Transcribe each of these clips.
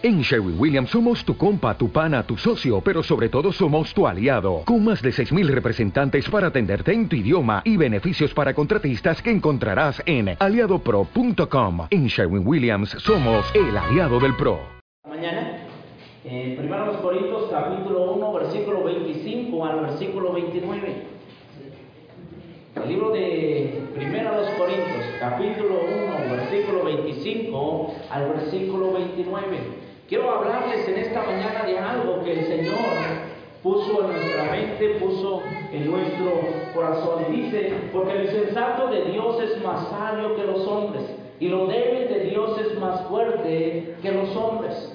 En Sherwin Williams somos tu compa, tu pana, tu socio, pero sobre todo somos tu aliado, con más de 6.000 representantes para atenderte en tu idioma y beneficios para contratistas que encontrarás en aliadopro.com. En Sherwin Williams somos el aliado del PRO. Mañana, eh, primero los Corintios capítulo 1, versículo 25 al versículo 29. El libro de Primero los Corintios, capítulo 1, versículo 25 al versículo 29. Quiero hablarles en esta mañana de algo que el Señor puso en nuestra mente, puso en nuestro corazón. Y dice, porque el sensato de Dios es más sabio que los hombres, y lo débil de Dios es más fuerte que los hombres.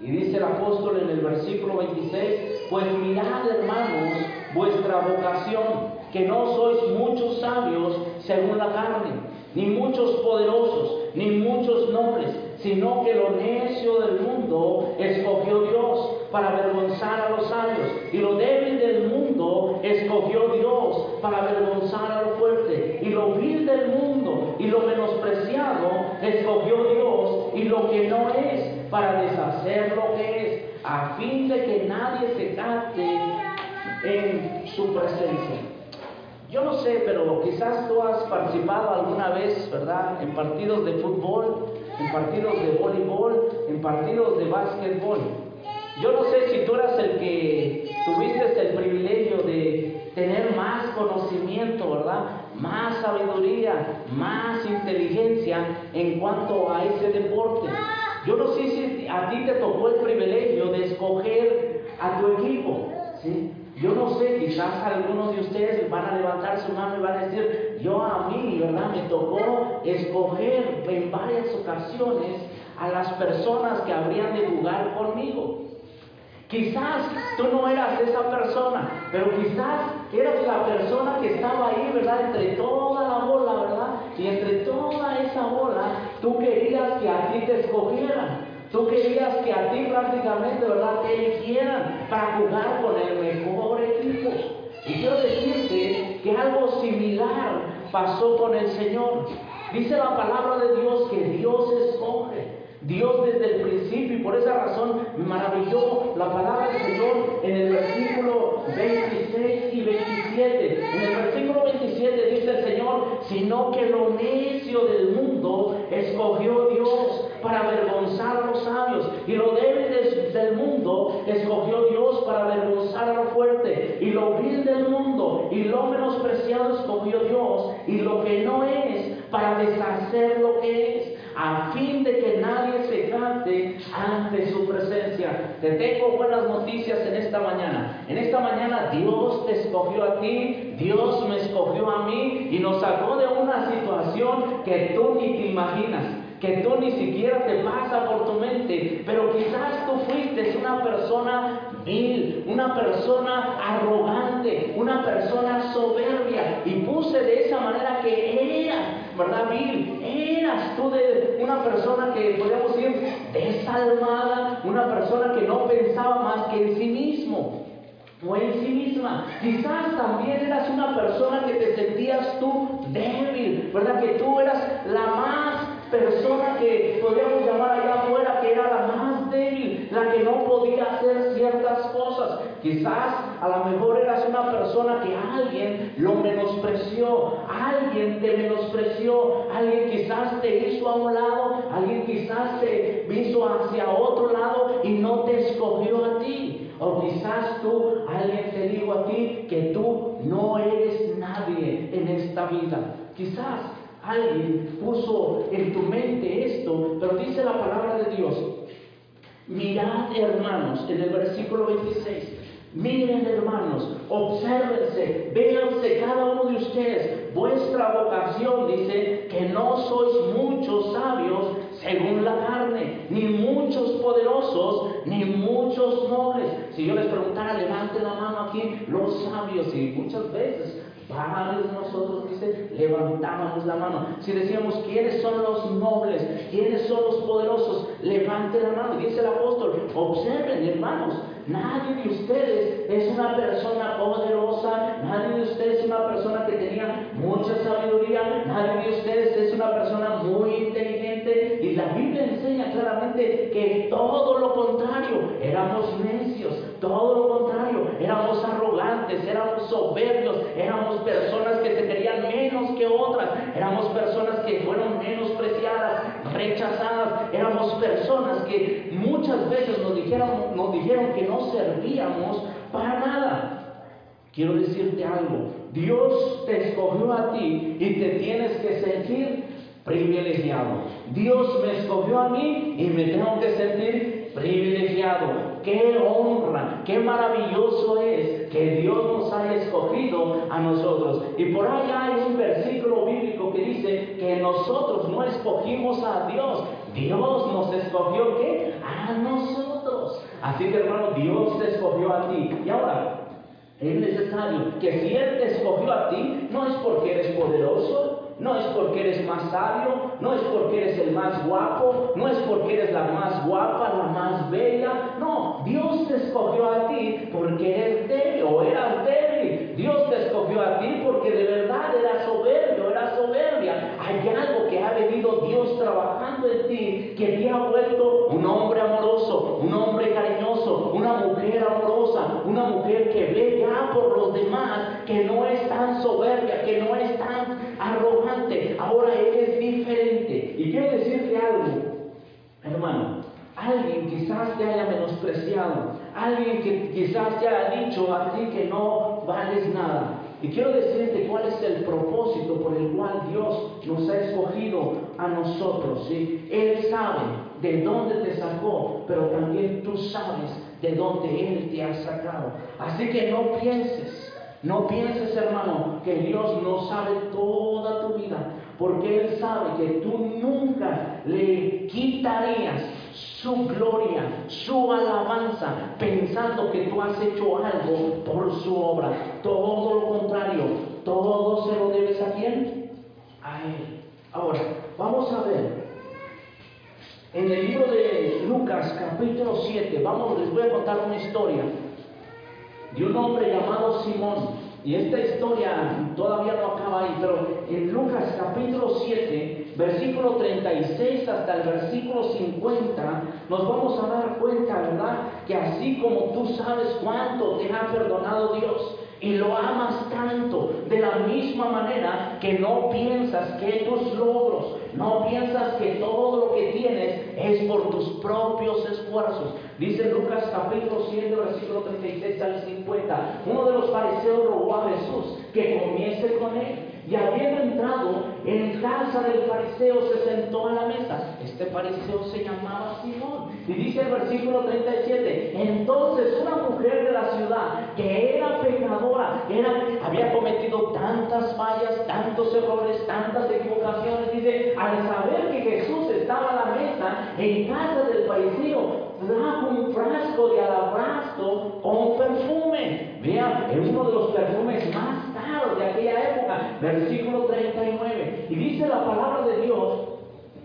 Y dice el apóstol en el versículo 26, pues mirad hermanos vuestra vocación, que no sois muchos sabios según la carne, ni muchos poderosos, ni muchos nobles sino que lo necio del mundo escogió Dios para avergonzar a los sabios, y lo débil del mundo escogió Dios para avergonzar a lo fuerte, y lo vil del mundo y lo menospreciado escogió Dios, y lo que no es para deshacer lo que es, a fin de que nadie se capte en su presencia. Yo no sé, pero quizás tú has participado alguna vez, ¿verdad?, en partidos de fútbol, en partidos de voleibol, en partidos de básquetbol. Yo no sé si tú eras el que tuviste el privilegio de tener más conocimiento, ¿verdad? Más sabiduría, más inteligencia en cuanto a ese deporte. Yo no sé si a ti te tocó el privilegio de escoger a tu equipo, ¿sí? Yo no sé, quizás algunos de ustedes van a levantar su mano y van a decir, yo a mí, ¿verdad? Me tocó escoger en varias ocasiones a las personas que habrían de jugar conmigo. Quizás tú no eras esa persona, pero quizás eras la persona que estaba ahí, ¿verdad? Entre toda la bola, ¿verdad? Y entre toda esa bola, tú querías que a ti te escogieran. Tú querías que a ti prácticamente, ¿verdad?, te eligieran para jugar con el mejor equipo. Y quiero decirte que algo similar pasó con el Señor. Dice la palabra de Dios que Dios escoge. Dios desde el principio y por esa razón maravilló la palabra del Señor en el versículo 26 y 27. En el versículo 27 dice el Señor, sino que lo necio del mundo escogió Dios para avergonzar a los sabios y lo débil del mundo escogió Dios para avergonzar a lo fuerte y lo vil del mundo y lo menospreciado escogió Dios y lo que no es para deshacer lo que es a fin de que nadie se cante ante su presencia. Te tengo buenas noticias en esta mañana. En esta mañana Dios te escogió a ti, Dios me escogió a mí y nos sacó de una situación que tú ni te imaginas que tú ni siquiera te pasa por tu mente, pero quizás tú fuiste una persona vil, una persona arrogante, una persona soberbia, y puse de esa manera que eras, ¿verdad? Vil, eras tú de una persona que podríamos decir desalmada, una persona que no pensaba más que en sí mismo o en sí misma. Quizás también eras una persona que te sentías tú débil, ¿verdad? Que tú eras la más persona que podríamos llamar allá afuera que era la más débil, la que no podía hacer ciertas cosas. Quizás a lo mejor eras una persona que alguien lo menospreció, alguien te menospreció, alguien quizás te hizo a un lado, alguien quizás te hizo hacia otro lado y no te escogió a ti. O quizás tú, alguien te dijo a ti que tú no eres nadie en esta vida. Quizás alguien puso en tu mente esto, pero dice la palabra de Dios, mirad hermanos, en el versículo 26, miren hermanos, obsérvense, véanse cada uno de ustedes, vuestra vocación dice que no sois muchos sabios según la carne, ni muchos poderosos, ni muchos nobles. Si yo les preguntara, levante la mano aquí, los sabios, y muchas veces Padres nosotros, dice, levantábamos la mano. Si decíamos, ¿quiénes son los nobles? ¿Quiénes son los poderosos? Levante la mano. Dice el apóstol, observen hermanos, nadie de ustedes es una persona poderosa, nadie de ustedes es una persona que tenía mucha sabiduría, nadie de ustedes es una persona muy inteligente. Y la Biblia enseña claramente que todo lo éramos necios, todo lo contrario, éramos arrogantes, éramos soberbios, éramos personas que se querían menos que otras, éramos personas que fueron menospreciadas, rechazadas, éramos personas que muchas veces nos dijeron, nos dijeron que no servíamos para nada. Quiero decirte algo, Dios te escogió a ti y te tienes que sentir privilegiado. Dios me escogió a mí y me tengo que sentir privilegiado. Qué honra, qué maravilloso es que Dios nos haya escogido a nosotros. Y por ahí hay un versículo bíblico que dice que nosotros no escogimos a Dios, Dios nos escogió ¿qué? A nosotros. Así que hermano, Dios te escogió a ti. Y ahora, es necesario que si Él te escogió a ti, no es porque eres poderoso, no es porque eres más sabio, no es porque eres el más guapo, no es porque eres la más guapa, la más bella. No, Dios te escogió a ti porque eres débil o eras débil. Dios te escogió a ti porque de verdad eras soberbio, eras soberbia. Hay algo que ha venido Dios trabajando en ti que te ha vuelto un hombre amoroso, un hombre cariñoso, una mujer amorosa, una mujer que ve ya por los demás, que no es tan soberbia, que no es tan arrogante, ahora eres diferente. Y quiero decirte algo, hermano, alguien quizás te haya menospreciado, alguien que quizás te haya dicho a ti que no vales nada. Y quiero decirte cuál es el propósito por el cual Dios nos ha escogido a nosotros. ¿sí? Él sabe de dónde te sacó, pero también tú sabes de dónde Él te ha sacado. Así que no pienses no pienses, hermano, que Dios no sabe toda tu vida, porque Él sabe que tú nunca le quitarías su gloria, su alabanza, pensando que tú has hecho algo por su obra. Todo lo contrario, todo se lo debes a quién? A Él. Ahora, vamos a ver. En el libro de Lucas, capítulo 7, vamos, les voy a contar una historia de un hombre llamado Simón. Y esta historia todavía no acaba ahí, pero en Lucas capítulo 7, versículo 36 hasta el versículo 50, nos vamos a dar cuenta, ¿verdad? Que así como tú sabes cuánto te ha perdonado Dios, y lo amas tanto de la misma manera que no piensas que tus logros, no piensas que todo lo que tienes es por tus propios esfuerzos. Dice Lucas capítulo 7, versículo 36 al 50, uno de los fariseos rogó a Jesús que comiese con él. Y habiendo entrado en casa del fariseo, se sentó a la mesa. Este fariseo se llamaba Simón. Y dice el versículo 37, entonces una mujer de la ciudad que era pecadora, era, había cometido tantas fallas, tantos errores, tantas equivocaciones, dice, al saber que Jesús estaba a la mesa en casa del fariseo, trajo un frasco de alabastro con perfume. Vean, es uno de los perfumes más caros de aquella época, versículo 39. Y dice la palabra de Dios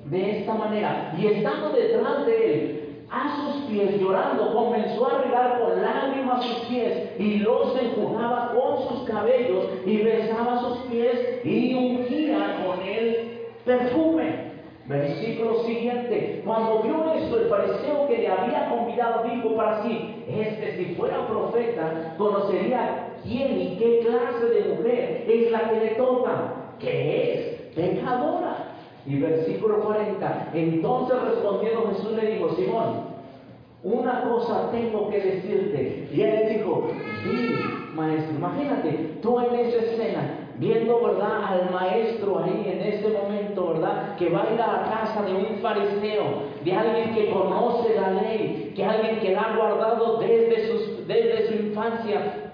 de esta manera, y estando detrás de él, a sus pies llorando, comenzó a regar con lágrimas sus pies y los enjugaba con sus cabellos y besaba sus pies y ungía con el perfume. Versículo siguiente, cuando vio esto, el fariseo que le había convidado dijo para sí, este si fuera profeta, conocería quién y qué clase de mujer es la que le toca, que es pecadora. Y versículo 40, entonces respondiendo Jesús le dijo, Simón, una cosa tengo que decirte. Y él dijo, sí, maestro, imagínate, tú en esa escena, viendo, ¿verdad?, al maestro ahí en ese momento, ¿verdad?, que va a ir a la casa de un fariseo, de alguien que conoce la ley, que alguien que la ha guardado desde, sus, desde su infancia,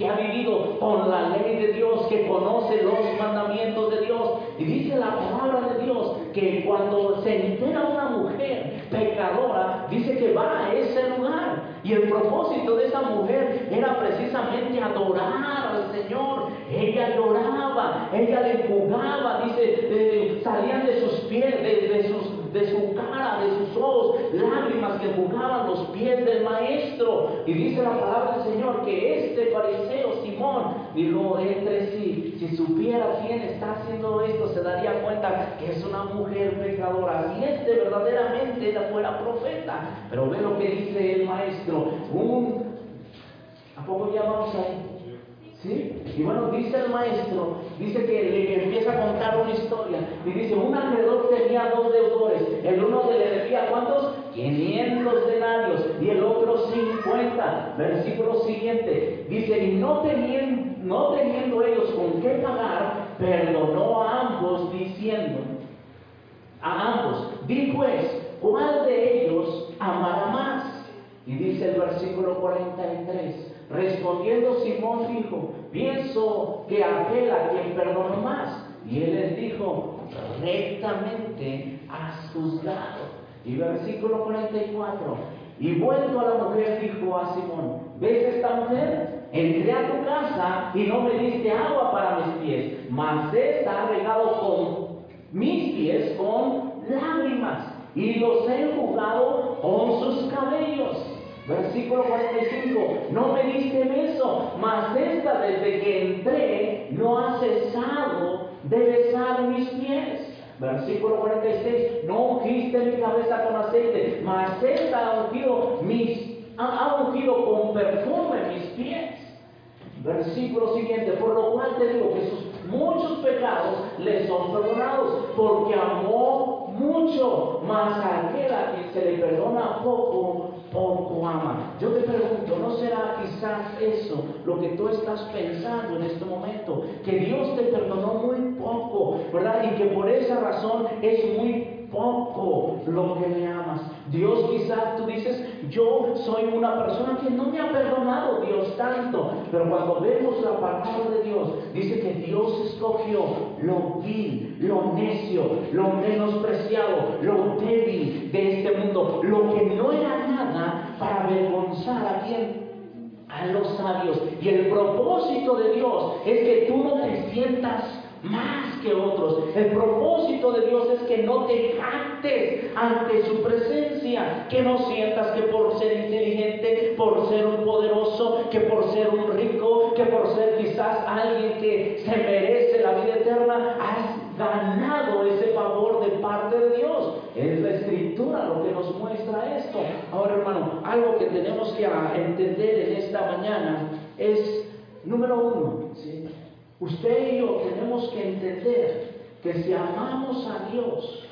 que ha vivido con la ley de Dios, que conoce los mandamientos de Dios. Y dice la palabra de Dios que cuando se entera una mujer pecadora, dice que va a ese lugar. Y el propósito de esa mujer era precisamente adorar al Señor. Ella lloraba, ella le jugaba, dice, eh, salían de sus pies, de sus de su cara, de sus ojos, lágrimas que jugaban los pies del maestro. Y dice la palabra del Señor que este fariseo Simón dijo entre sí, si supiera quién está haciendo esto, se daría cuenta que es una mujer pecadora. Si este verdaderamente fuera profeta. Pero ve lo que dice el maestro. Un, ¿A poco ya vamos ahí? ¿Sí? Y bueno, dice el maestro, dice que le empieza a contar una historia. Y dice, un acreedor tenía dos deudores. El uno le debía cuántos? 500 denarios y el otro 50. Versículo siguiente. Dice, y no teniendo, no teniendo ellos con qué pagar, perdonó a ambos diciendo, a ambos, di pues, ¿cuál de ellos amará más? Y dice el versículo 43. Respondiendo Simón dijo, pienso que aquel a quien perdonó más. Y él les dijo, rectamente has juzgado. Y versículo 44, y vuelto a la mujer dijo a Simón, ¿ves esta mujer? Entré a tu casa y no me diste agua para mis pies, mas esta ha regado con mis pies con lágrimas y los he enjugado con sus cabellos. Versículo 45, no me diste beso, mas esta desde que entré no ha cesado de besar mis pies. Versículo 46, no ungiste mi cabeza con aceite, mas esta ha ungido, mis, ha ungido con perfume mis pies. Versículo siguiente, por lo cual te digo que sus muchos pecados le son perdonados, porque amó mucho, mas aquel a quien se le perdona poco, poco ama. Yo te pregunto, ¿no será quizás eso lo que tú estás pensando en este momento? Que Dios te perdonó muy poco, ¿verdad? Y que por esa razón es muy poco lo que me amas. Dios quizás tú dices, yo soy una persona que no me ha perdonado Dios tanto, pero cuando vemos la palabra de Dios, dice que Dios escogió lo vil, lo necio, lo menospreciado, lo débil de este mundo, lo que no era nada para avergonzar a quien a los sabios. Y el propósito de Dios es que tú no te sientas más que otros. El propósito de Dios es que no te jactes ante su presencia, que no sientas que por ser inteligente, por ser un poderoso, que por ser un rico, que por ser quizás alguien que se merece la vida eterna, has ganado ese favor de parte de Dios. Es la escritura lo que nos muestra esto. Ahora hermano, algo que tenemos que entender en esta mañana es, número uno, ¿sí? Usted y yo tenemos que entender que si amamos a Dios,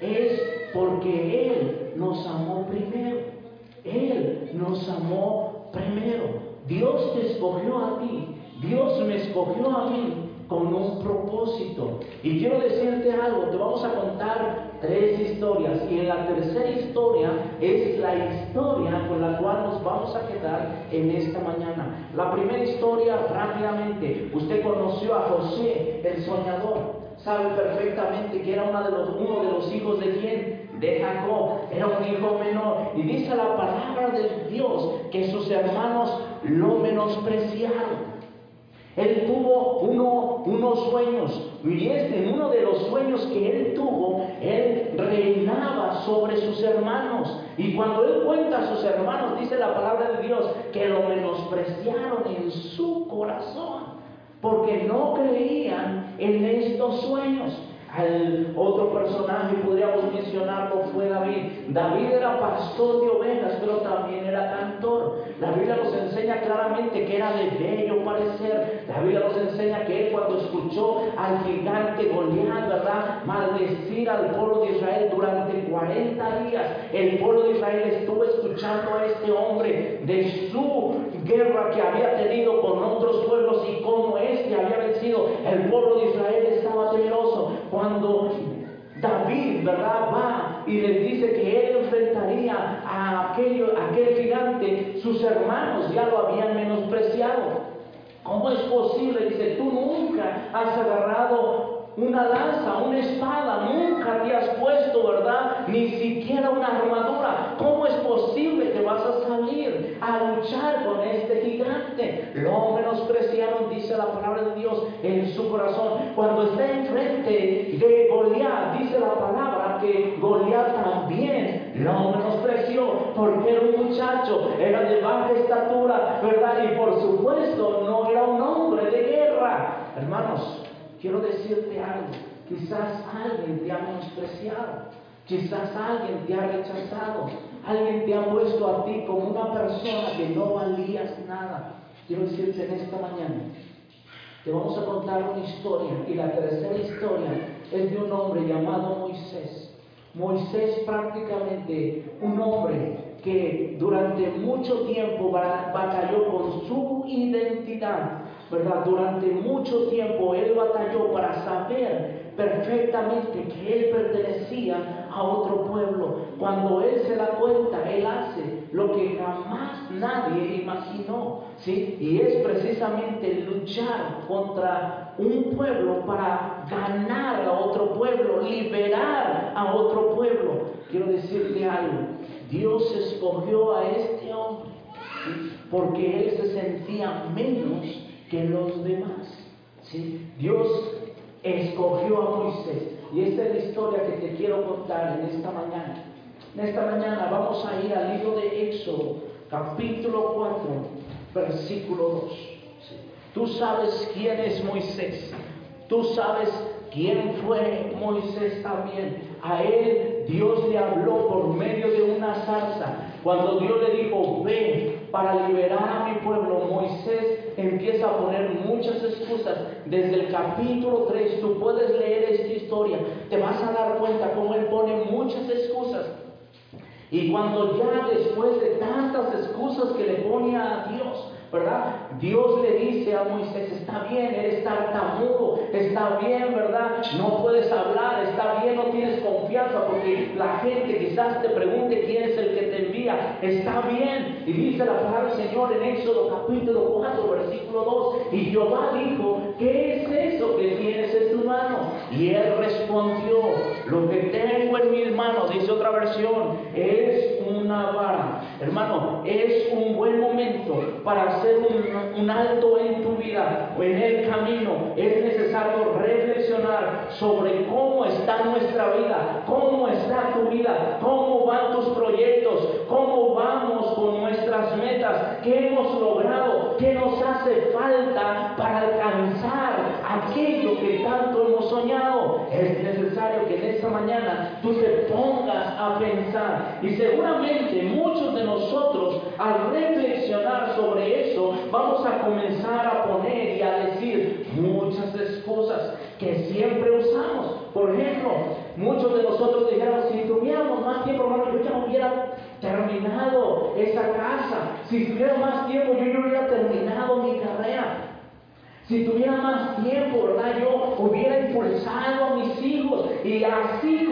es porque Él nos amó primero. Él nos amó primero. Dios te escogió a ti. Dios me escogió a mí con un propósito. Y quiero decirte algo, te vamos a contar tres historias y en la tercera historia es la historia con la cual nos vamos a quedar en esta mañana. La primera historia rápidamente, usted conoció a José, el soñador. Sabe perfectamente que era uno de los, uno de los hijos de quién? De Jacob. Era un hijo menor. Y dice la palabra de Dios que sus hermanos lo menospreciaron. Él tuvo uno, unos sueños y en uno de los sueños que él tuvo, él reinaba sobre sus hermanos. Y cuando él cuenta a sus hermanos, dice la palabra de Dios, que lo menospreciaron en su corazón, porque no creían en estos sueños. Al otro personaje podríamos mencionarlo fue David. David era pastor de ovejas, pero también era cantor. La Biblia nos enseña claramente que era de bello parecer. La Biblia nos enseña que él cuando escuchó al gigante Goliat, ¿verdad? Maldecir al pueblo de Israel durante 40 días. El pueblo de Israel estuvo escuchando a este hombre de su guerra que había tenido con otros pueblos y cómo este había vencido. El pueblo de Israel estaba temeroso cuando David, ¿verdad? Va y les dice que él enfrentaría a, aquello, aquel gigante, sus hermanos ya lo habían menospreciado. ¿Cómo es posible? Dice, tú nunca has agarrado una lanza, una espada, nunca te has puesto, ¿verdad? Ni siquiera una armadura. ¿Cómo es posible que vas a salir a luchar con este gigante? Lo menospreciaron, dice la palabra de Dios, en su corazón. Cuando está enfrente de Goliat, dice la palabra que Goliat también lo menospreció porque era un muchacho, era de baja estatura, ¿verdad? Y por supuesto no era un hombre de guerra. Hermanos, quiero decirte algo. Quizás alguien te ha menospreciado. Quizás alguien te ha rechazado. Alguien te ha puesto a ti como una no valías nada. Quiero decirte en esta mañana, te vamos a contar una historia. Y la tercera historia es de un hombre llamado Moisés. Moisés prácticamente un hombre que durante mucho tiempo batalló con su identidad, ¿verdad? Durante mucho tiempo él batalló para saber perfectamente que él pertenecía a otro pueblo. Cuando él se da cuenta, él hace lo que jamás nadie imaginó, ¿sí? Y es precisamente luchar contra un pueblo para ganar a otro pueblo, liberar a otro pueblo. Quiero decirte algo, Dios escogió a este hombre porque él se sentía menos que los demás. Dios escogió a Moisés. Y esta es la historia que te quiero contar en esta mañana. Esta mañana vamos a ir al libro de Éxodo, capítulo 4, versículo 2. Tú sabes quién es Moisés. Tú sabes quién fue Moisés también. A él Dios le habló por medio de una zarza. Cuando Dios le dijo, ven para liberar a mi pueblo, Moisés empieza a poner muchas excusas. Desde el capítulo 3, tú puedes leer esta historia, te vas a dar cuenta cómo él pone muchas excusas. Y cuando ya después de tantas excusas que le pone a Dios, ¿verdad? Dios le dice a Moisés, está bien, eres tartamudo, está bien, ¿verdad? No puedes hablar, está bien, no tienes confianza porque la gente quizás te pregunte quién es el que te envía, está bien. Y dice la palabra del Señor en Éxodo capítulo 4, versículo 2, y Jehová dijo, ¿qué es eso que tienes en tu mano? Y él respondió, lo que tengo en mis manos, dice otra versión, es una vara. Hermano, es un buen momento para hacer un, alto en tu vida o en el camino. Es necesario reflexionar sobre cómo está nuestra vida, cómo está tu vida, cómo van tus proyectos, cómo vamos con nuestras metas, qué hemos logrado, qué nos hace falta para alcanzar aquello que tanto hemos soñado. Es necesario que en esta mañana tú te pongas a pensar y seguramente muchos de nosotros al reflexionar sobre eso vamos a comenzar a poner y a decir muchas excusas que siempre usamos. Por ejemplo, muchos de nosotros dijeron, si tuviéramos más tiempo, hermano, yo ya hubiera terminado esa casa. Si tuviera más tiempo, yo ya hubiera terminado mi carrera. Si tuviera más tiempo, ¿verdad? Yo hubiera impulsado a mis hijos y así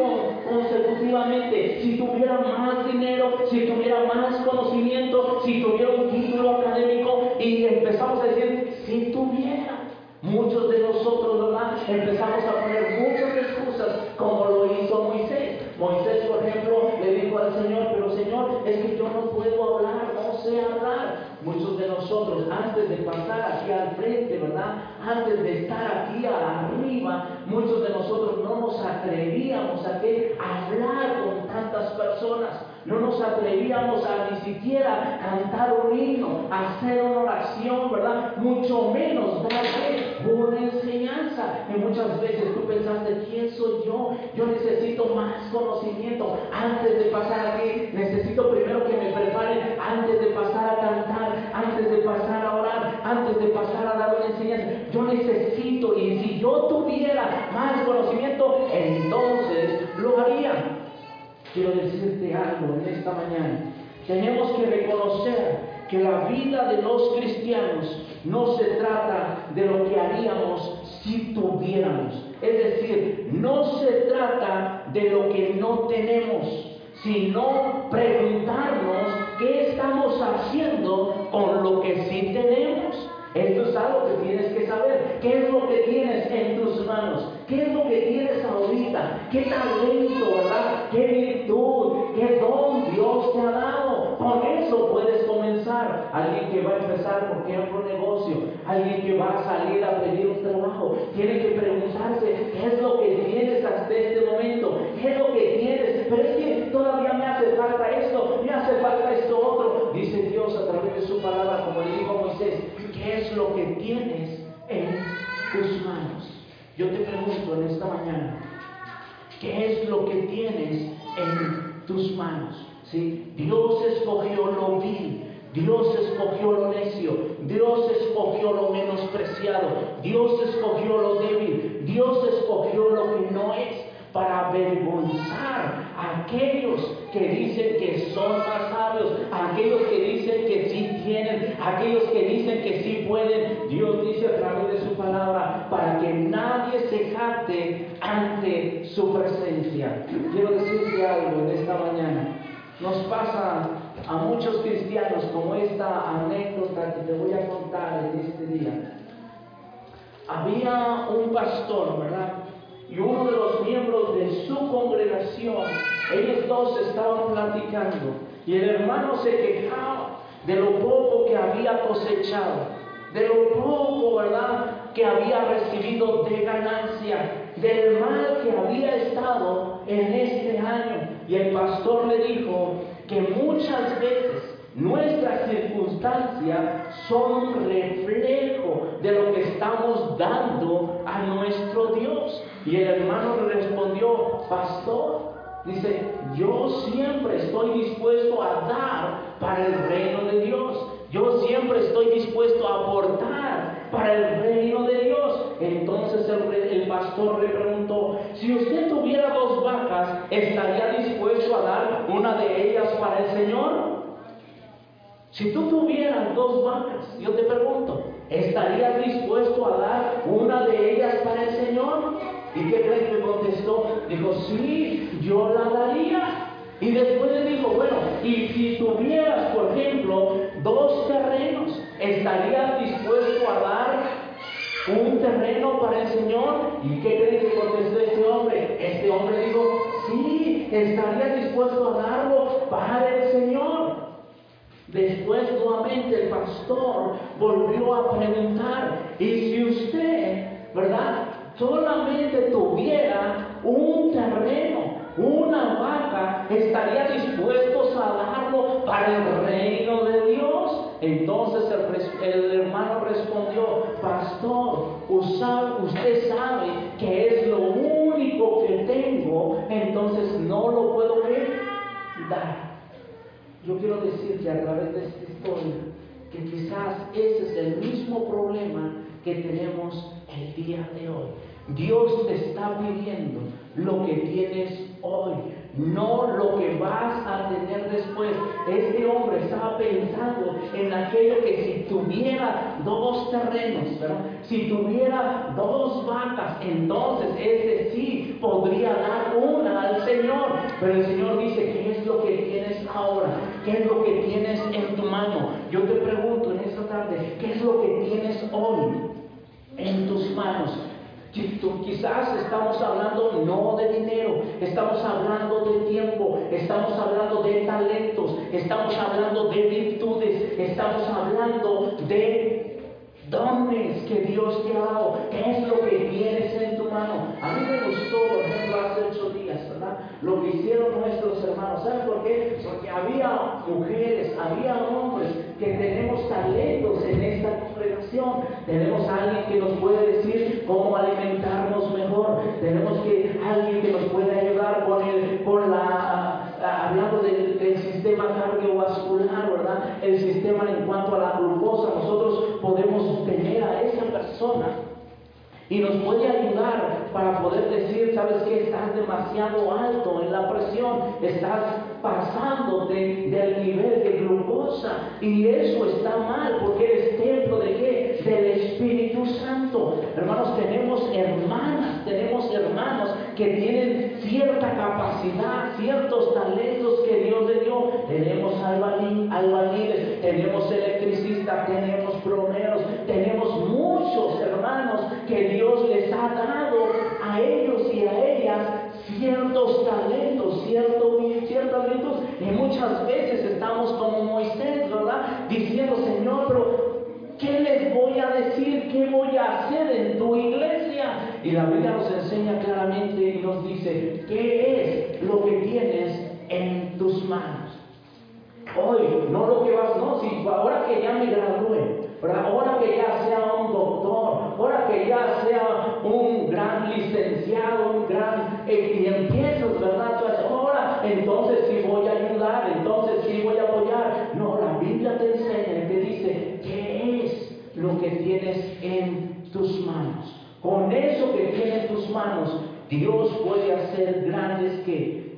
consecutivamente. Si tuviera más dinero, si tuviera más conocimiento, si tuviera un título académico y empezamos a decir, si tuviera. Muchos de nosotros, ¿verdad? Empezamos a poner muchas excusas como lo hizo Moisés. Moisés, por ejemplo, le dijo al Señor, pero Señor, es que yo no puedo hablar, no sé hablar. Antes de pasar aquí al frente, ¿verdad? Antes de estar aquí arriba, muchos de nosotros no nos atrevíamos a, a hablar con tantas personas. No nos atrevíamos a ni siquiera cantar un himno, hacer una oración, ¿verdad? Mucho menos dar una enseñanza. Y muchas veces tú pensaste, ¿quién soy yo? Yo necesito más conocimiento antes de pasar aquí. Necesito primero que me preparen antes de pasar a cantar, antes de pasar a orar, antes de pasar a dar una enseñanza. Yo necesito, y si yo tuviera más conocimiento, entonces lo haría quiero decirte algo en esta mañana. Tenemos que reconocer que la vida de los cristianos no se trata de lo que haríamos si tuviéramos. Es decir, no se trata de lo que no tenemos, sino preguntarnos qué estamos haciendo con lo que sí tenemos. Esto es algo que tienes que saber. ¿Qué es lo que tienes en tus manos? ¿Qué es lo que tienes ahorita? ¿Qué talento, verdad? ¿Qué virtud? ¿Qué don Dios te ha dado? Con eso puedes comenzar. Alguien que va a empezar por ejemplo un negocio, alguien que va a salir a pedir un trabajo, tiene que preguntarse qué es lo que tienes hasta este momento, qué es lo que tienes. Pero es que todavía me hace falta esto, me hace falta esto otro. Dice Dios a través de su palabra, como le dijo Moisés, ¿qué es lo que tienes en Yo te pregunto en esta mañana, ¿qué es lo que tienes en tus manos? ¿Sí? Dios escogió lo vil, Dios escogió lo necio, Dios escogió lo menospreciado, Dios escogió lo débil, Dios escogió lo que no es para avergonzar aquellos que dicen que son más sabios, aquellos que dicen que sí tienen, aquellos que dicen que sí pueden. Dios dice a través de su palabra, para que nadie se jacte ante su presencia. Quiero decirte algo en esta mañana. Nos pasa a muchos cristianos como esta anécdota que te voy a contar en este día. Había un pastor, ¿verdad? Y uno de los miembros de su congregación, ellos dos estaban platicando y el hermano se quejaba de lo poco que había cosechado, de lo poco, ¿verdad?, que había recibido de ganancia, del mal que había estado en este año. Y el pastor le dijo que muchas veces Nuestras circunstancias son un reflejo de lo que estamos dando a nuestro Dios. Y el hermano le respondió, pastor, dice, yo siempre estoy dispuesto a dar para el reino de Dios. Yo siempre estoy dispuesto a aportar para el reino de Dios. Entonces el, el, pastor le preguntó, si usted tuviera dos vacas, ¿estaría dispuesto a dar una de ellas para el Señor? Si tú tuvieras dos vacas, yo te pregunto, ¿estarías dispuesto a dar una de ellas para el Señor? ¿Y qué crees que contestó? Dijo, sí, yo la daría. Y después le dijo, bueno, y si tuvieras, por ejemplo, dos terrenos, ¿estarías dispuesto a dar un terreno para el Señor? ¿Y qué crees que contestó este hombre? Este hombre dijo, sí, estaría dispuesto a darlo para el Señor. Después nuevamente el pastor volvió a preguntar, y si usted, ¿verdad? Solamente tuviera un terreno, una vaca, ¿estaría dispuesto a darlo para el reino de Dios? Entonces el, el hermano respondió, pastor, usted sabe que es lo único Yo quiero decir que a través de esta historia, que quizás ese es el mismo problema que tenemos el día de hoy. Dios te está pidiendo lo que tienes hoy, no lo que vas a tener después. Este hombre estaba pensando en aquello que si tuviera dos terrenos, si tuviera dos vacas, entonces ese sí podría dar una al Señor. Pero el Señor dice, ¿qué es lo que ahora? ¿Qué es lo que tienes en tu mano? Yo te pregunto en esta tarde, ¿qué es lo que tienes hoy en tus manos? Quizás estamos hablando no de dinero, estamos hablando de tiempo, estamos hablando de talentos, estamos hablando de virtudes, estamos hablando de dones que Dios te ha dado. ¿Qué es lo que tienes en tu mano? A mí me gustó, por ejemplo, hace ocho días, ¿verdad? Lo que hicieron nuestros hermanos. ¿Saben por qué? Porque había mujeres, había hombres que tenemos talentos en esta congregación. Tenemos a alguien que nos puede decir cómo alimentarnos mejor. Tenemos que alguien que nos puede ayudar con el, con la hablando del, del, sistema cardiovascular, ¿verdad? El sistema en cuanto a la glucosa, nosotros podemos tener a esa persona y nos puede ayudar para poder decir, sabes que estás demasiado alto en la presión, estás pasando del nivel de glucosa y eso está mal porque eres templo de qué? Del Espíritu Santo. Hermanos, tenemos hermanas, tenemos hermanos que tienen cierta capacidad, ciertos talentos que Dios le dio. Tenemos albañiles, tenemos electricistas, tenemos plomeros, tenemos muchos hermanos que Dios les ha dado a ellos y a ellas ciertos talentos, ciertos, ciertas virtudes. Y muchas veces estamos como Moisés, ¿verdad? Diciendo, Señor, pero ¿qué les voy a decir? ¿Qué voy a hacer en tu iglesia? Y la Biblia nos enseña claramente y nos dice, ¿qué es lo que tienes en tus manos? Hoy, no lo que vas, no, si ahora que ya me gradué, Ahora que ya sea un doctor, ahora que ya sea un gran licenciado, un gran, eh, y empiezas, ¿verdad? ahora, entonces sí voy a ayudar, entonces sí voy a apoyar. No, la Biblia te enseña, te dice, ¿qué es lo que tienes en tus manos? Con eso que tienes en tus manos, Dios puede hacer grandes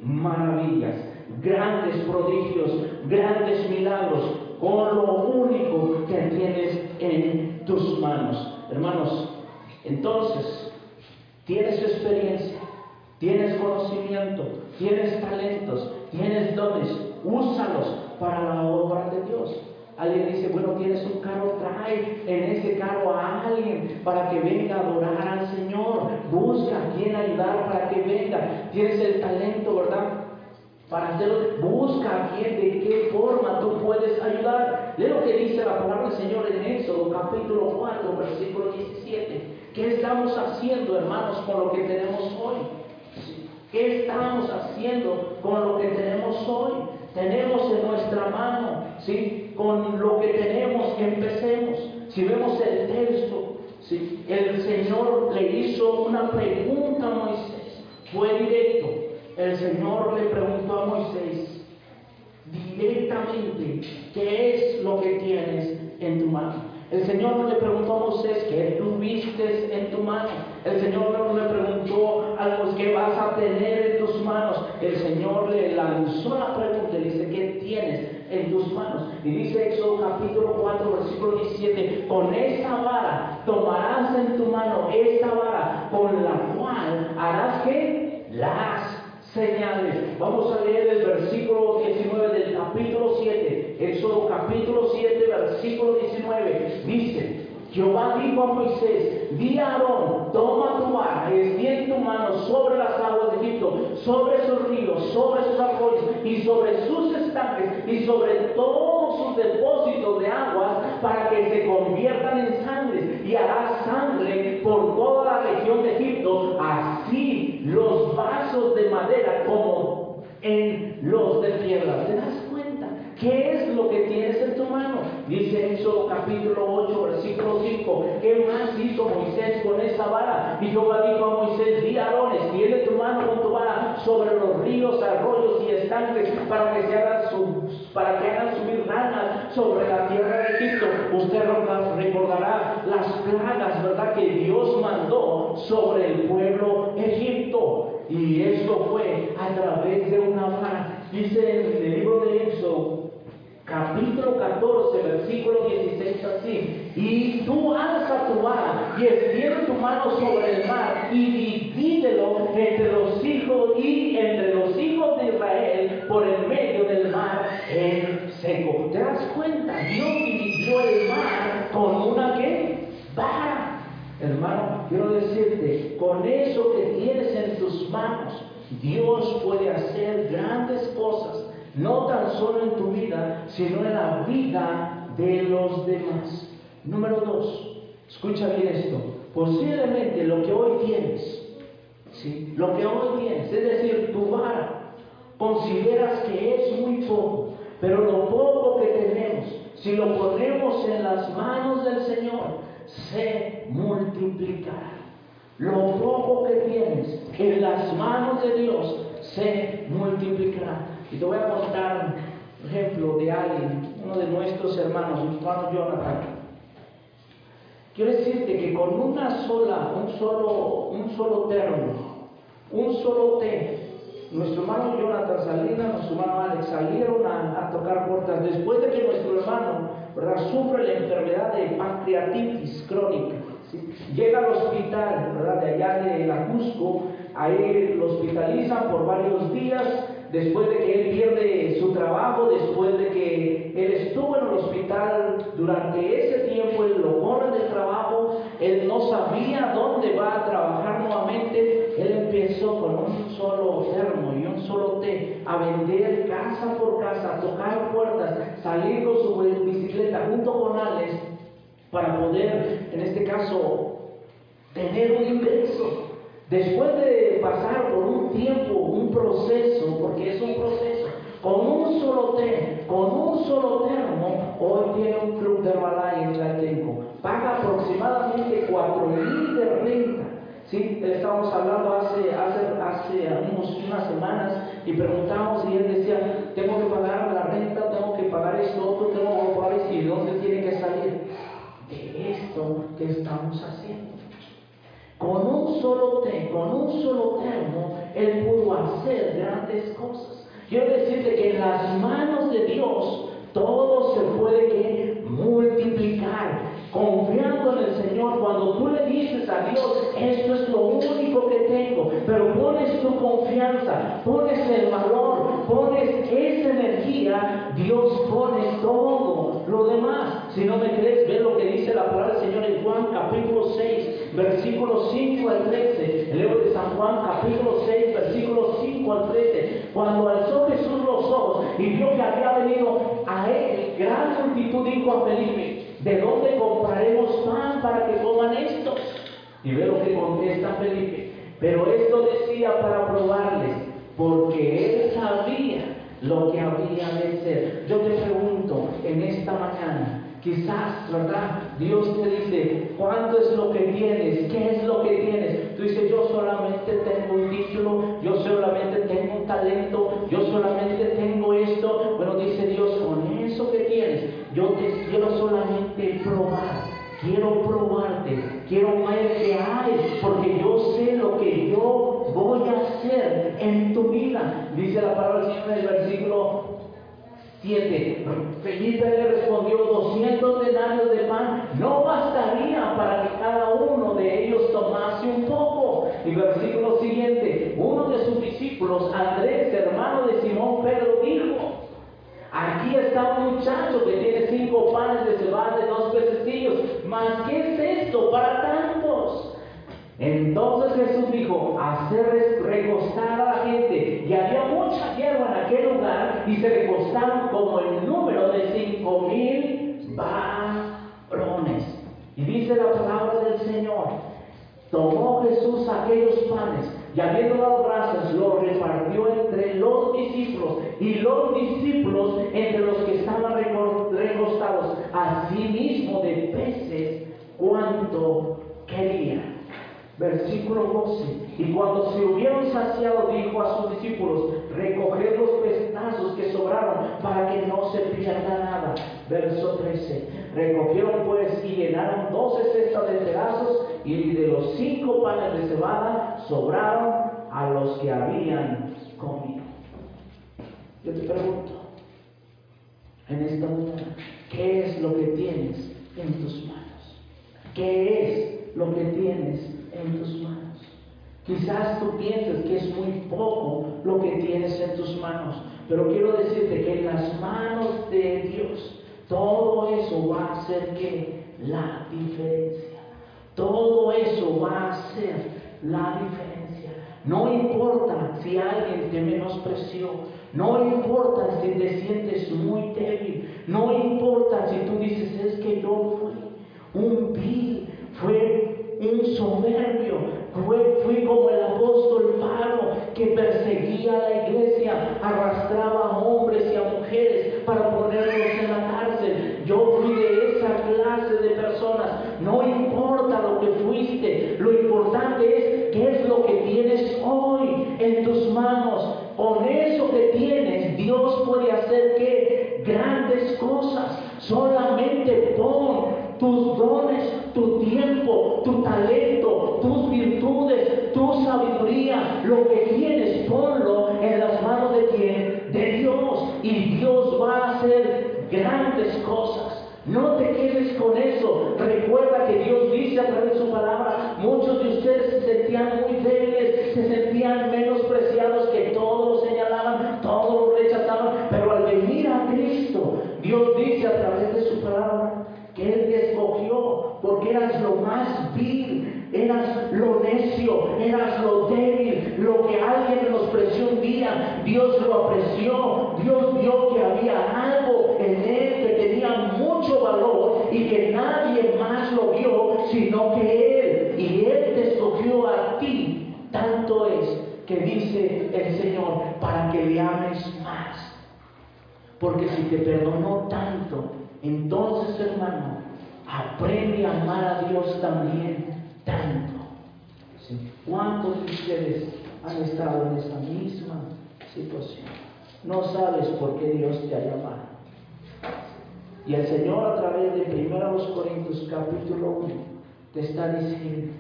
maravillas, grandes prodigios, grandes milagros, con lo único que tienes en tus manos. Hermanos, entonces, tienes experiencia, tienes conocimiento, tienes talentos, tienes dones, úsalos para la obra de Dios. Alguien dice, bueno, tienes un carro, trae en ese carro a alguien para que venga a adorar al Señor. Busca a quien ayudar para que venga. Tienes el talento, ¿verdad? Para hacerlo, busca a quien, de qué forma tú puedes ayudar. Lee lo que dice la palabra del Señor en Éxodo, capítulo 4, versículo 17. ¿Qué estamos haciendo, hermanos, con lo que tenemos hoy? ¿Qué estamos haciendo con lo que tenemos hoy? Tenemos en nuestra mano, ¿sí? Con lo que tenemos, empecemos. Si vemos el texto, el Señor le hizo una pregunta a Moisés, fue directo. El Señor le preguntó a Moisés directamente, ¿qué es lo que tienes en tu mano? El Señor no le preguntó a Moisés qué tuviste en tu mano. El Señor no le preguntó a los que vas a tener en tus manos. El Señor le lanzó la pregunta y le dice, ¿qué tienes en tus manos? Y dice Éxodo capítulo 4, versículo 17, con esta vara tomarás en tu mano esta vara con la cual harás que las señales. Vamos a leer el versículo 19 del capítulo 7. Éxodo capítulo 7, versículo 19. Dice, Jehová dijo a Moisés, di a Aarón, toma tu vara, extiende tu mano sobre las aguas de Egipto, sobre sus ríos, sobre sus arroyos y sobre sus estanques y sobre todos sus depósitos de aguas para que se conviertan en sangre y hará sangre por toda la región de Egipto, así los vasos de madera como en los de piedra. ¿Qué es lo que tienes en tu mano? Dice Éxodo capítulo 8, versículo 5. ¿Qué más hizo Moisés con esa vara? Y Jehová dijo a Moisés, di a Aarón, extiende tu mano con tu vara sobre los ríos, arroyos y estanques para que se hagan para que hagan subir ranas sobre la tierra de Egipto. Usted recordará las plagas, ¿verdad?, que Dios mandó sobre el pueblo Egipto. Y esto fue a través de una vara. Dice en el libro de Éxodo, capítulo 14, versículo 16 así. Y tú alza tu vara y extiende tu mano sobre el mar y divídelo entre los hijos y entre los hijos de Israel por el medio del mar en seco. ¿Te das cuenta? Dios dividió el mar con una que vara. Hermano, quiero decirte, con eso que tienes en tus manos, Dios puede hacer grandes cosas no tan solo en tu vida, sino en la vida de los demás. Número dos, escucha bien esto, posiblemente lo que hoy tienes, ¿sí? lo que hoy tienes, es decir, tu vara, consideras que es muy poco, pero lo poco que tenemos, si lo ponemos en las manos del Señor, se multiplicará. Lo poco que tienes en las manos de Dios se multiplicará. Y te voy a contar un ejemplo de alguien, uno de nuestros hermanos, mi hermano Jonathan. Quiero decirte que con una sola, un solo, un solo termo, un solo té, nuestro hermano Jonathan Salinas, nuestro hermano Alex salieron a, tocar puertas después de que nuestro hermano ¿verdad? sufre la enfermedad de pancreatitis crónica. Llega al hospital ¿verdad? de allá de la Cusco, ahí lo hospitalizan por varios días después de que él pierde su trabajo, después de que él estuvo en el hospital durante ese tiempo, él lo corre del trabajo, él no sabía dónde va a trabajar nuevamente, él empezó con un solo termo y un solo té a vender casa por casa, a tocar puertas, salir con su bicicleta junto con Alex para poder, en este caso, tener un ingreso. Después de pasar por un tiempo, un proceso, porque es un proceso, con un solo té, con un solo termo, hoy tiene un club de Herbalife en tengo. Paga aproximadamente 4 mil de renta. Sí, estábamos hablando hace, hace, hace unos, unas semanas y preguntamos y él decía, tengo que pagar la renta, tengo que pagar esto, otro, tengo que pagar esto, ¿y dónde tiene que salir? De esto que estamos haciendo. Con solo té, con un solo termo, él pudo hacer grandes cosas. Quiero decirte que en las manos de Dios todo se puede multiplicar. Confiando en el Señor, cuando tú le dices a Dios, esto es lo único que tengo, pero pones tu confianza, pones el valor, pones esa energía, Dios pone todo lo demás. Si no me crees, ve lo que dice la palabra del Señor en Juan capítulo 6, versículo 5 al 13. El libro de San Juan capítulo 6, versículo 5 al 13. Cuando alzó Jesús los ojos y vio que había venido a él gran multitud, dijo a Felipe, ¿de dónde compraremos pan para que coman estos? Y ve lo que contesta Felipe. Pero esto decía para probarles, porque él sabía lo que había de ser. Yo te pregunto en esta mañana, Quizás, ¿verdad? Dios te dice, ¿cuánto es lo que tienes? ¿Qué es lo que tienes? Tú dices, yo solamente tengo un título, yo solamente tengo un talento, yo solamente tengo esto. Bueno, dice Dios, con eso que tienes, yo te quiero solamente probar. Quiero probarte, quiero ver qué hay, porque yo sé lo que yo voy a hacer en tu vida. Dice la palabra del Señor en el versículo 7. Felipe le respondió, 200 denarios de pan no bastaría para que cada uno de ellos tomase un poco. Y versículo siguiente, uno de sus discípulos, Andrés, hermano de Simón Pedro, dijo, aquí está un muchacho que tiene cinco panes de cebada de dos pececillos, mas ¿qué es esto para tantos? Entonces Jesús dijo, hacer recostar a la gente. Y había mucha hierba en aquel lugar y se recostaron como el número de cinco mil varones. Y dice la palabra del Señor, tomó Jesús aquellos panes y habiendo dado gracias, los repartió entre los discípulos y los discípulos entre los que estaban recostados, asimismo de peces, cuanto querían. Versículo 12. Y cuando se hubieron saciado, dijo a sus discípulos, recoged los pedazos que sobraron para que no se pierda nada. Verso 13. Recogieron pues y llenaron doce cestas de pedazos y de los cinco panes de cebada sobraron a los que habían comido. Yo te pregunto, en esta mañana, ¿qué es lo que tienes en tus manos? ¿Qué es lo que tienes en tus manos. Quizás tú pienses que es muy poco lo que tienes en tus manos, pero quiero decirte que en las manos de Dios todo eso va a que la diferencia. Todo eso va a hacer la diferencia. No importa si alguien te menospreció, no importa si te sientes muy débil, no importa si tú dices es que yo fui un vil, fue un soberbio. Fui, como el apóstol Pablo que perseguía a la iglesia, arrastraba a hombres y a mujeres para ponerlos en la cárcel. Yo fui de esa clase de personas. No importa lo que fuiste, lo importante es qué es lo que tienes hoy en tus manos. Con eso que tienes, Dios puede hacer que grandes cosas. Solamente nadie más lo vio sino que Él, y Él te escogió a ti, tanto es que dice el Señor, para que le ames más Porque si te perdonó tanto, entonces hermano, aprende a amar a Dios también tanto. ¿Cuántos de ustedes han estado en esa misma situación? No sabes por qué Dios te ha llamado. Y el Señor a través de 1 Corintios capítulo 1 te está diciendo,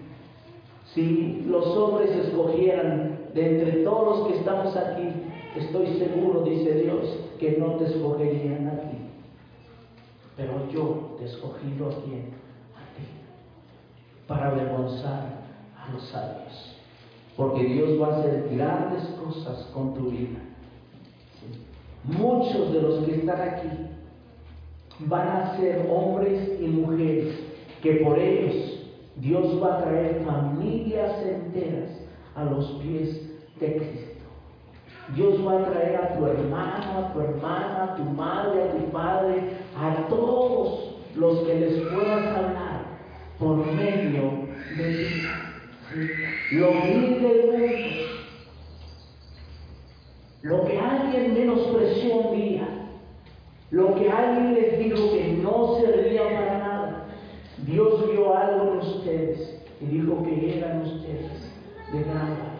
si los hombres escogieran de entre todos los que estamos aquí, estoy seguro, dice Dios, que no te escogerían a ti. Pero yo te he escogido a ti, a ti, para avergonzar a los sabios. Porque Dios va a hacer grandes cosas con tu vida. Muchos de los que están aquí van a ser hombres y mujeres que por ellos Dios va a traer familias enteras a los pies de Cristo. Dios va a traer a tu hermano, a tu hermana, a tu madre, a tu padre, a todos los que les puedas hablar por medio de ti. Lo vil del mundo, lo que alguien menospreció un día, lo que alguien les dijo que no servía para nada, Dios vio algo en ustedes y dijo que eran ustedes de valor.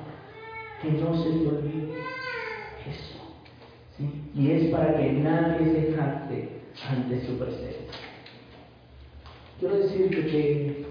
Que no se te olvide eso. Y es para que nadie se jacte ante su presencia. Quiero decirte que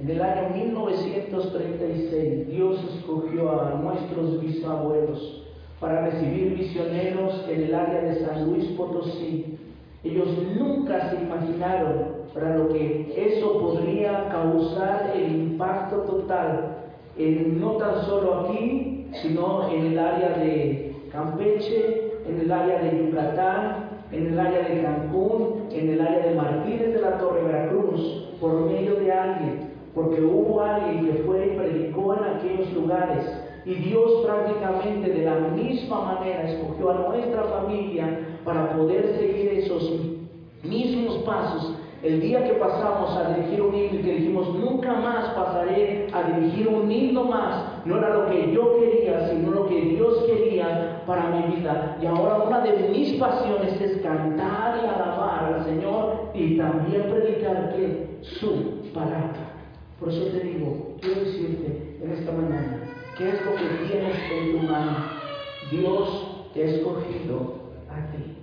en el año 1936 Dios escogió a nuestros bisabuelos para recibir misioneros en el área de San Luis Potosí. Ellos nunca se imaginaron para lo que eso podría causar el impacto total, en, no tan solo aquí, sino en el área de Campeche, en el área de Yucatán, en el área de Cancún, en el área de Martínez de la Torre Veracruz, por medio de alguien, porque hubo alguien que fue y predicó en aquellos lugares y Dios prácticamente de la misma manera escogió a nuestra familia para poder seguir esos mismos pasos. El día que pasamos a dirigir un himno y que dijimos, nunca más pasaré a dirigir un himno más, no era lo que yo quería, sino lo que Dios quería para mi vida. Y ahora una de mis pasiones es cantar y alabar al Señor y también predicar que su palabra. Por eso te digo, quiero decirte en esta mañana, ¿Qué es lo que tienes en tu mano? Dios te ha escogido a ti.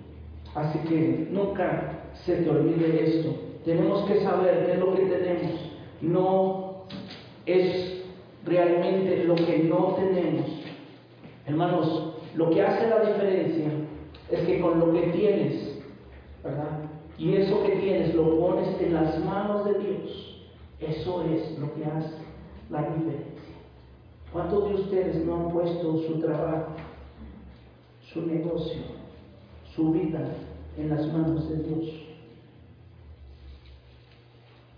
Así que nunca se te olvide esto. Tenemos que saber qué es lo que tenemos. No es realmente lo que no tenemos. Hermanos, lo que hace la diferencia es que con lo que tienes, ¿verdad? Y eso que tienes lo pones en las manos de Dios. Eso es lo que hace la diferencia. ¿Cuántos de ustedes no han puesto su trabajo, su negocio, su vida en las manos de Dios?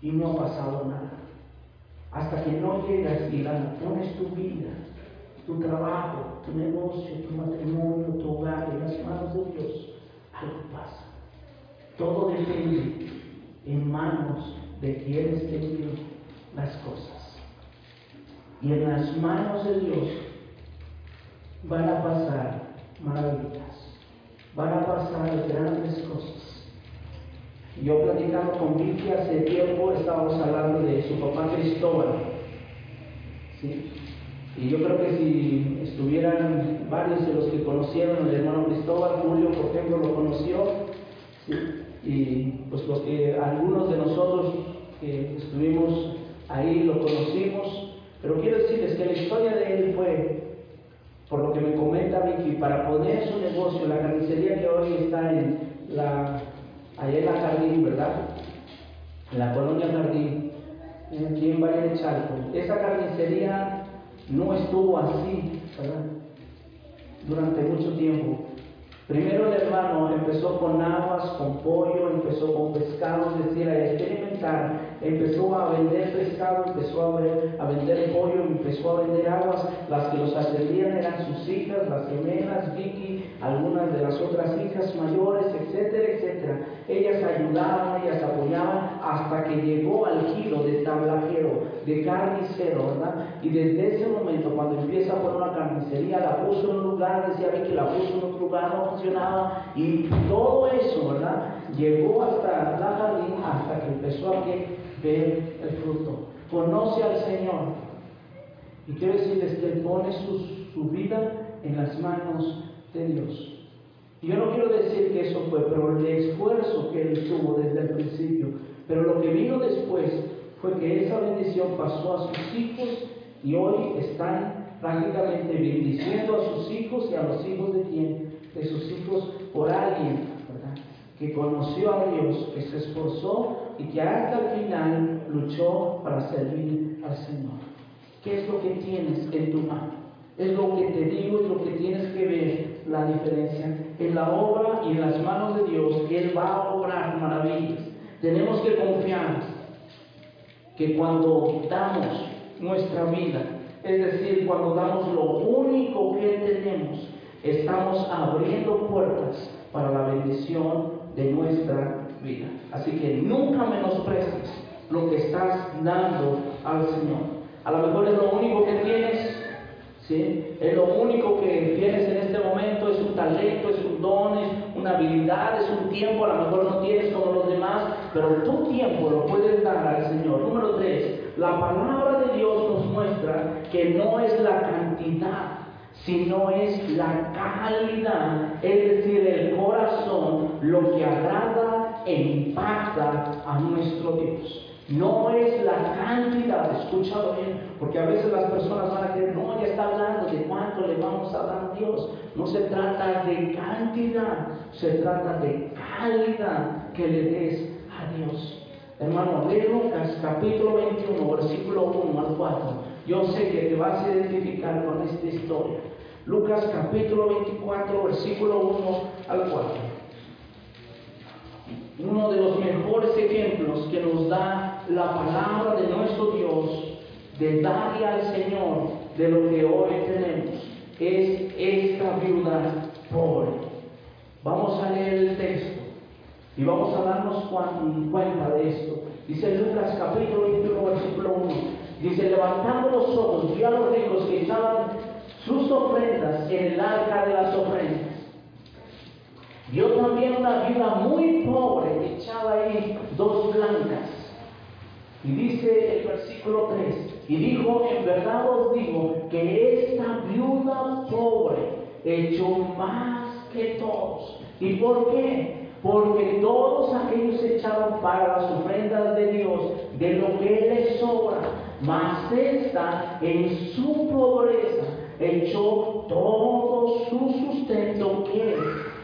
Y no ha pasado nada. Hasta que no llegas y la pones tu vida, tu trabajo, tu negocio, tu matrimonio, tu hogar en las manos de Dios, algo pasa. Todo depende en manos de quienes te las cosas. Y en las manos de Dios van a pasar maravillas, van a pasar grandes cosas. Yo platicando con Vicky hace tiempo, estábamos hablando de su papá Cristóbal. ¿sí? Y yo creo que si estuvieran varios de los que conocieron al hermano Cristóbal, Julio, por ejemplo, lo conoció. Y pues los que algunos de nosotros que estuvimos ahí lo conocimos, pero quiero decirles que la historia de él fue, por lo que me comenta Vicky, para poner su negocio, la carnicería que hoy está en la, allá en la Jardín, ¿verdad? En la colonia Jardín, aquí en Valle de Chalco. Esa carnicería no estuvo así, ¿verdad? Durante mucho tiempo. Primero el hermano empezó con aguas, con pollo, empezó con pescado, es decir, a experimentar, empezó a vender pescado, empezó a, a vender pollo, empezó a vender aguas, las que los atendían eran sus hijas, las gemelas, Vicky, algunas de las otras hijas mayores, etcétera, etcétera. Ellas ayudaban, ellas apoyaban, hasta que llegó al kilo de tablajero, de carnicero, ¿verdad? Y desde ese momento, cuando empieza a poner una carnicería, la puso en un lugar, decía que la puso en otro lugar, no funcionaba, y todo eso, ¿verdad? Llegó hasta la jardín, hasta que empezó a ver el fruto. Conoce al Señor. Y quiero decirles que pone su, su vida en las manos Dios. Y yo no quiero decir que eso fue, pero el esfuerzo que él tuvo desde el principio, pero lo que vino después fue que esa bendición pasó a sus hijos y hoy están prácticamente bendiciendo a sus hijos y a los hijos de quién? De sus hijos por alguien, ¿verdad? Que conoció a Dios, que se esforzó y que hasta el final luchó para servir al Señor. ¿Qué es lo que tienes en tu mano? Es lo que te digo, es lo que tienes que ver la diferencia. En la obra y en las manos de Dios, Él va a obrar maravillas. Tenemos que confiar que cuando damos nuestra vida, es decir, cuando damos lo único que tenemos, estamos abriendo puertas para la bendición de nuestra vida. Así que nunca menosprecies lo que estás dando al Señor. A lo mejor es lo único que tienes, ¿sí? Es lo único que tienes en este momento, es un talento, es un don, es una habilidad, es un tiempo, a lo mejor no tienes como los demás, pero tu tiempo lo puedes dar al Señor. Número tres, la palabra de Dios nos muestra que no es la cantidad, sino es la calidad, es decir, el corazón, lo que agrada e impacta a nuestro Dios. No es la cantidad, escúchalo bien, porque a veces las personas van a creer, no, ya está hablando de cuánto le vamos a dar a Dios. No se trata de cantidad, se trata de calidad que le des a Dios. Hermano, lee Lucas capítulo 21, versículo 1 al 4. Yo sé que te vas a identificar con esta historia. Lucas capítulo 24, versículo 1 al 4 uno de los mejores ejemplos que nos da la palabra de nuestro Dios de darle al Señor de lo que hoy tenemos es esta viuda pobre. Vamos a leer el texto y vamos a darnos cuenta de esto. Dice Lucas capítulo 21, versículo 1. Dice, levantando los ojos, vio a los ricos que echaban sus ofrendas en el arca de las ofrendas Vio también una viuda muy pobre echaba ahí dos blancas. Y dice el versículo 3, y dijo, en verdad os digo que esta viuda pobre echó más que todos. ¿Y por qué? Porque todos aquellos echaban para las ofrendas de Dios de lo que les sobra, mas esta en su pobreza echó todo su sustento que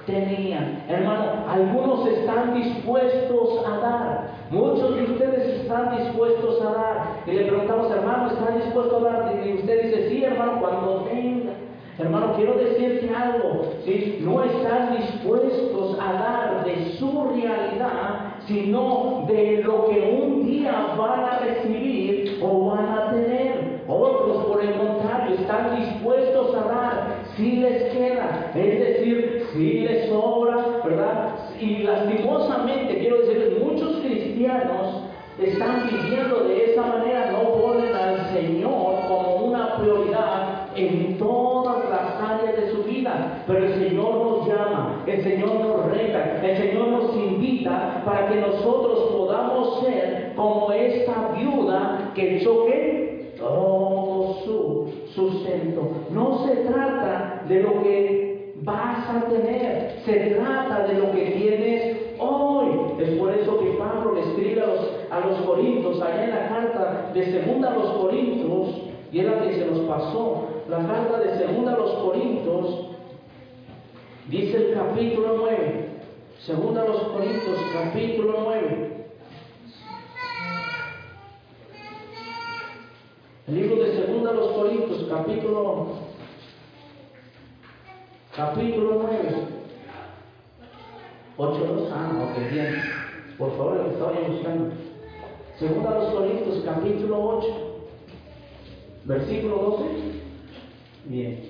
tenían. Hermano, algunos están dispuestos a dar. Muchos de ustedes están dispuestos a dar. Y le preguntamos, hermano, ¿está dispuesto a dar? Y usted dice, sí, hermano, cuando tenga. Hermano, quiero decirte algo. Si no están dispuestos a dar de su realidad, sino de lo que un día van a recibir o van a tener. Otros, por el contrario, están dispuestos a dar si les queda. Es decir, si les sobra, ¿verdad? Y lastimosamente, quiero decirles, muchos cristianos están viviendo de esa manera, no ponen al Señor como una prioridad en todas las áreas de su vida. Pero el Señor nos llama, el Señor nos reta, el Señor nos invita para que nosotros podamos ser como esta viuda que choque todo su sustento. No se trata de lo que a tener. Se trata de lo que tienes hoy. Es por eso que Pablo le escribe a los, a los Corintios, allá en la carta de segunda a los Corintios, y era que se nos pasó, la carta de segunda a los Corintios, dice el capítulo 9, segunda a los Corintios, capítulo 9. El libro de segunda a los Corintios, capítulo Capítulo 9. 8, 2. Ah, ok, bien. Por favor, lo que estaba buscando. Segunda a los Corintios, capítulo 8. Versículo 12. Bien.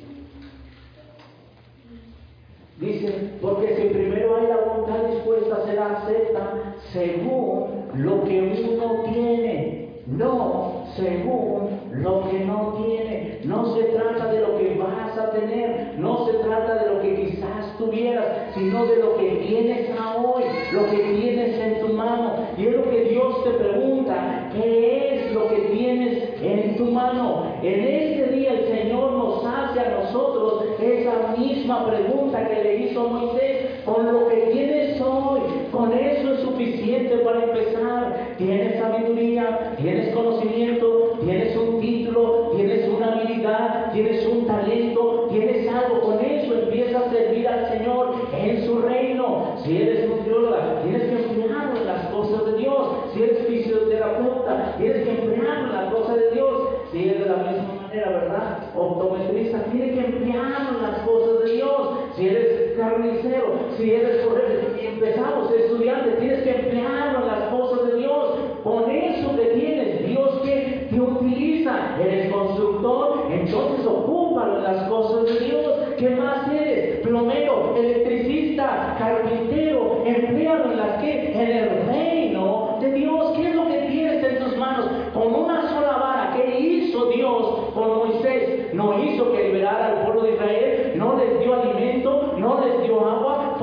Dice, porque si primero hay la voluntad dispuesta, será acepta según lo que uno tiene, no según lo que no tiene. No se trata de lo que vas a tener, no se trata de lo que quizás tuvieras, sino de lo que tienes hoy, lo que tienes en tu mano. Y es lo que Dios te pregunta, ¿qué es lo que tienes en tu mano? En este día el Señor nos hace a nosotros esa misma pregunta que le hizo Moisés, con lo que tienes hoy, con eso es suficiente para empezar. Tienes sabiduría, tienes conocimiento, tienes un título, tienes una habilidad, tienes un talento, tienes algo. Con eso empieza a servir al Señor en su reino. Si eres nutrióloga, tienes que emplearlo en las cosas de Dios. Si eres fisioterapeuta, tienes que emplearlo en las cosas de Dios. Si es de la misma manera, ¿verdad? Optometrista, tienes que emplearlo en las cosas de Dios. Si eres carnicero, si eres corredor, empezamos, estudiante, tienes que emplearlo en las cosas de Dios. Con eso que tienes, Dios que te utiliza. Eres constructor, entonces ocúpalo en las cosas de Dios. ¿Qué más eres? Plomero, electricista, carpintero, empleado en las que? En el reino de Dios. ¿Qué es lo que tienes en tus manos? Con una sola vara, ¿qué hizo Dios con Moisés? No hizo que liberara al pueblo de Israel, no les dio alimento, no les dio agua.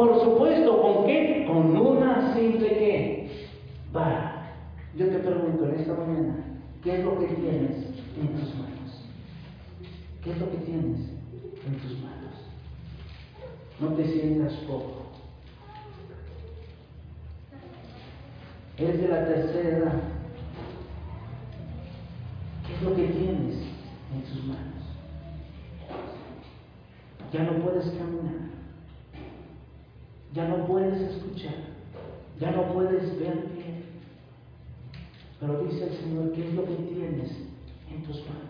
Supuesto, ¿con qué? Con una simple qué? Vara. Yo te pregunto en esta mañana, ¿qué es lo que tienes en tus manos? ¿Qué es lo que tienes en tus manos? No te sientas poco. Es de la tercera. ¿Qué es lo que tienes en tus manos? Ya no puedes caminar. Ya no puedes escuchar. Ya no puedes ver bien. Pero dice el Señor, ¿qué es lo que tienes en tus manos?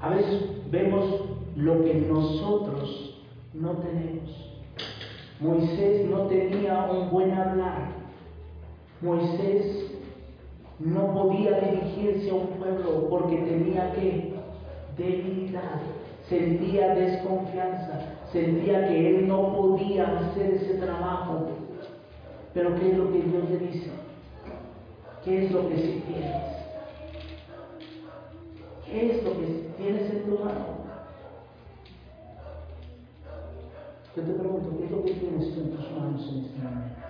A veces vemos lo que nosotros no tenemos. Moisés no tenía un buen hablar. Moisés no podía dirigirse a un pueblo porque tenía que debilidad, sentía desconfianza, sentía que él no podía hacer ese trabajo. Pero ¿qué es lo que Dios le dice? ¿Qué es lo que sí tienes? ¿Qué es lo que tienes en tu mano? Yo te pregunto, ¿qué es lo que tienes en tus manos en este momento?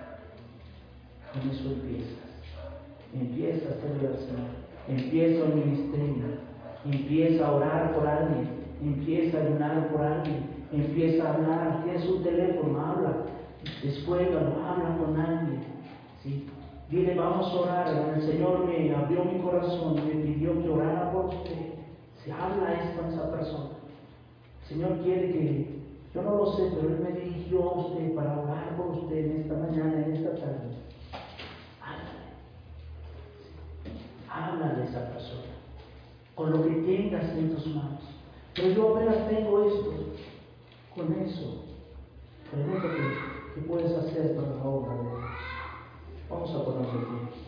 Con eso empiezas. Empieza a al Señor. Empieza el ministerio. Empieza a orar por alguien. Empieza a ayunar por alguien. Empieza a hablar. Tienes un teléfono, habla. Descuélgalo, habla con alguien. ¿sí? Dile, vamos a orar. El Señor me abrió mi corazón, me pidió que orara por usted. Se habla esto a esa persona. El Señor quiere que, yo no lo sé, pero Él me dirigió a usted para orar por usted en esta mañana, en esta tarde. Háblale. Háblale a esa persona. Con lo que tengas en tus manos. Pero yo apenas tengo esto con eso. Pregúntate, ¿qué puedes hacer para la obra de Dios? Vamos a ponernos aquí.